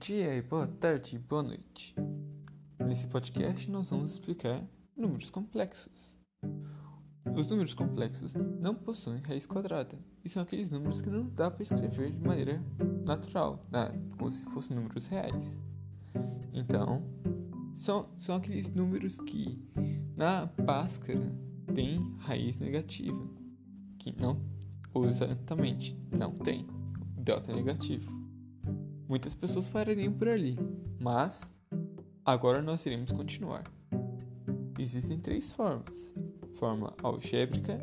dia, boa tarde, boa noite. Nesse podcast nós vamos explicar números complexos. Os números complexos não possuem raiz quadrada e são aqueles números que não dá para escrever de maneira natural, como se fossem números reais. Então, são, são aqueles números que na Bhaskara tem raiz negativa, que não, exatamente, não tem delta negativo. Muitas pessoas parariam por ali, mas agora nós iremos continuar. Existem três formas: forma algébrica,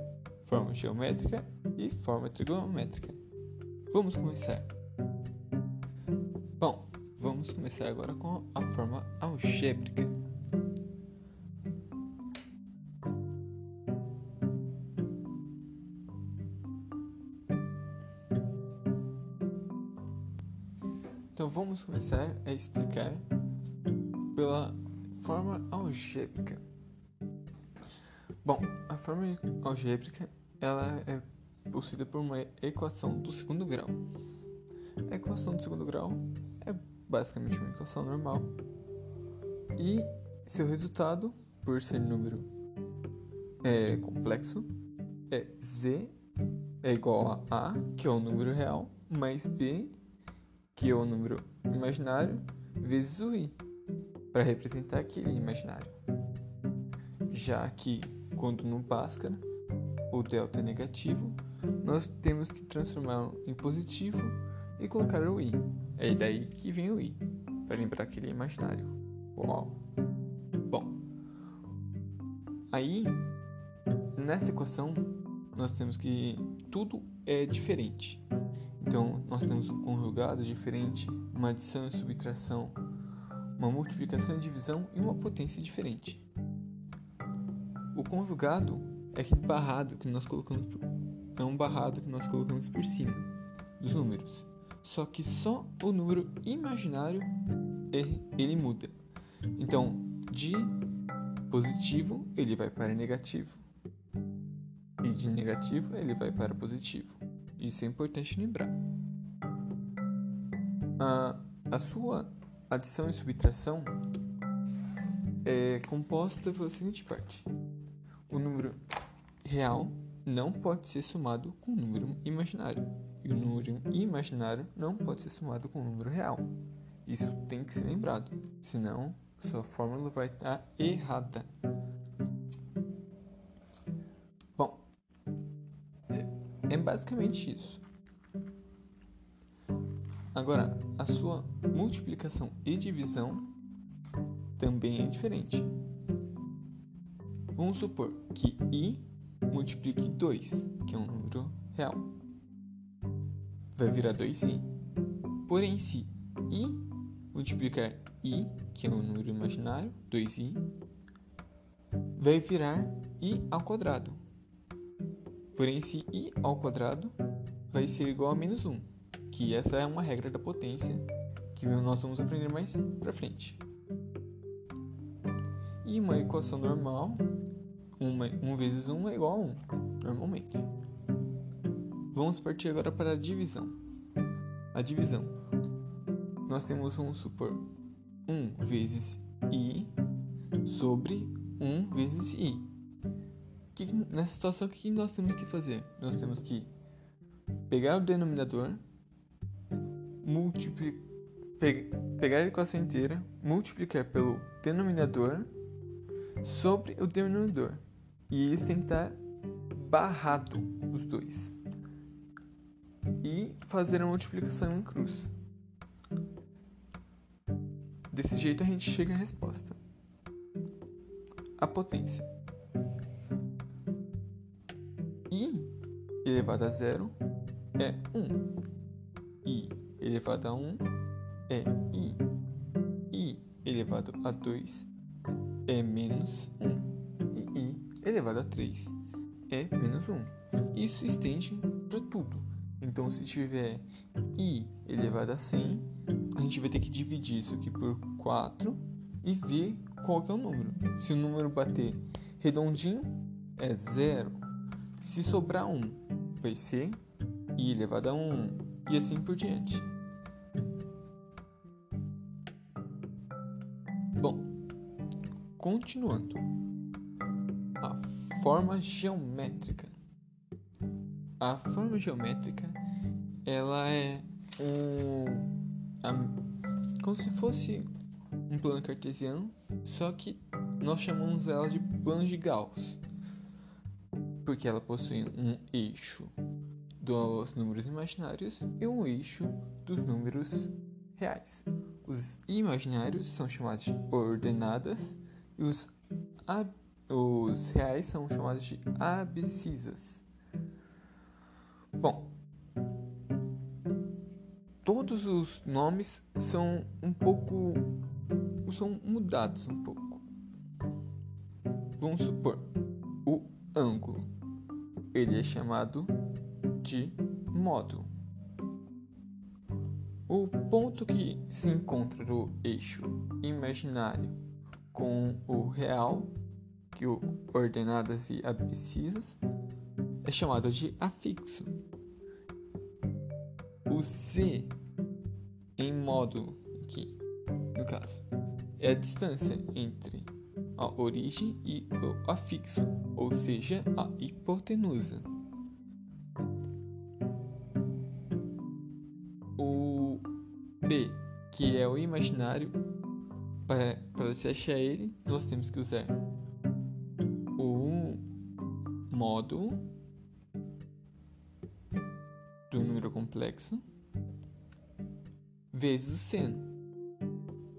forma geométrica e forma trigonométrica. Vamos começar. Bom, vamos começar agora com a forma algébrica. Então vamos começar a explicar pela forma algébrica. Bom, a forma algébrica ela é possuída por uma equação do segundo grau. A equação do segundo grau é basicamente uma equação normal e seu resultado, por ser número é, complexo, é z é igual a a, que é o número real, mais b que é o número imaginário, vezes o i, para representar aquele imaginário. Já que, quando no Bhaskara, o delta é negativo, nós temos que transformá-lo em positivo e colocar o i. É daí que vem o i, para lembrar que ele é imaginário. Uau! Bom, aí, nessa equação, nós temos que tudo é diferente. Então, nós temos um conjugado diferente, uma adição e subtração, uma multiplicação e divisão e uma potência diferente. O conjugado é aquele barrado que nós colocamos é um barrado que nós colocamos por cima dos números. Só que só o número imaginário ele muda. Então, de positivo ele vai para negativo e de negativo ele vai para positivo. Isso é importante lembrar. A, a sua adição e subtração é composta pela seguinte parte: o número real não pode ser somado com o número imaginário, e o número imaginário não pode ser somado com o número real. Isso tem que ser lembrado, senão sua fórmula vai estar errada. É basicamente isso. Agora, a sua multiplicação e divisão também é diferente. Vamos supor que i multiplique 2, que é um número real. Vai virar 2i. Porém, se i multiplicar i, que é um número imaginário, 2i, vai virar i ao quadrado, Porém, se i ao quadrado vai ser igual a menos 1, que essa é uma regra da potência que nós vamos aprender mais para frente. E uma equação normal, 1 vezes 1 é igual a 1, normalmente. Vamos partir agora para a divisão. A divisão. Nós temos, vamos supor, 1 vezes i sobre 1 vezes i que, nessa situação, o que nós temos que fazer? Nós temos que pegar o denominador, multiplicar, pe pegar a equação inteira, multiplicar pelo denominador sobre o denominador. E eles têm que estar barrado os dois. E fazer a multiplicação em cruz. Desse jeito a gente chega à resposta. A potência. I elevado a zero é 1. i elevado a 1 é i. i elevado a 2 é menos 1. E i elevado a 3 é menos 1. Isso estende para tudo. Então, se tiver i elevado a 100, a gente vai ter que dividir isso aqui por 4 e ver qual que é o número. Se o número bater redondinho, é zero. Se sobrar um, vai ser i elevado a 1 e assim por diante. Bom, continuando. A forma geométrica. A forma geométrica, ela é um a, como se fosse um plano cartesiano, só que nós chamamos ela de plano de Gauss porque ela possui um eixo dos números imaginários e um eixo dos números reais. Os imaginários são chamados de ordenadas e os, os reais são chamados de abscisas. Bom, todos os nomes são um pouco são mudados um pouco. Vamos supor o ângulo. Ele é chamado de módulo. O ponto que se encontra no eixo imaginário com o real, que o ordenadas e abscisas, é chamado de afixo. O C em módulo aqui, no caso, é a distância entre a origem e o afixo, ou seja, a hipotenusa. O B, que é o imaginário, para, para se achar ele, nós temos que usar o módulo do número complexo vezes o seno.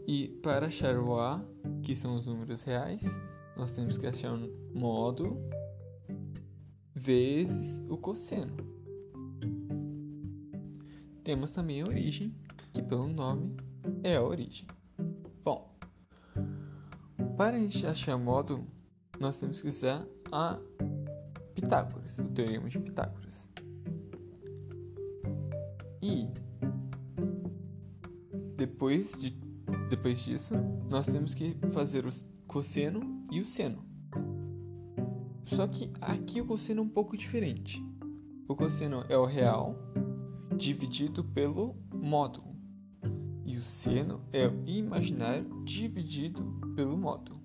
E para achar o A, que são os números reais, nós temos que achar um módulo vezes o cosseno. Temos também a origem, que pelo nome é a origem. Bom, para a gente achar módulo, nós temos que usar a Pitágoras, o teorema de Pitágoras. E depois, de, depois disso, nós temos que fazer o cosseno e o seno. Só que aqui o cosseno é um pouco diferente. O cosseno é o real dividido pelo módulo. E o seno é o imaginário dividido pelo módulo.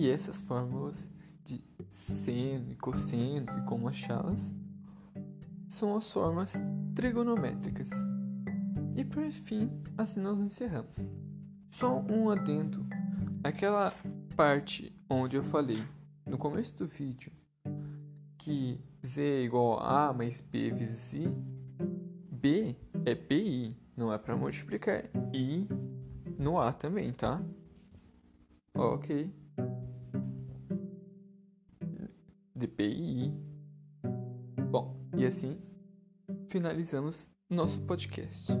E essas fórmulas de seno e cosseno e como achá-las são as formas trigonométricas. E por fim, assim nós encerramos. Só um adendo. Aquela parte onde eu falei no começo do vídeo que z é igual a a mais b vezes i, b é bi, não é para multiplicar i no a também, tá? Ok. DPI. Bom, e assim finalizamos nosso podcast.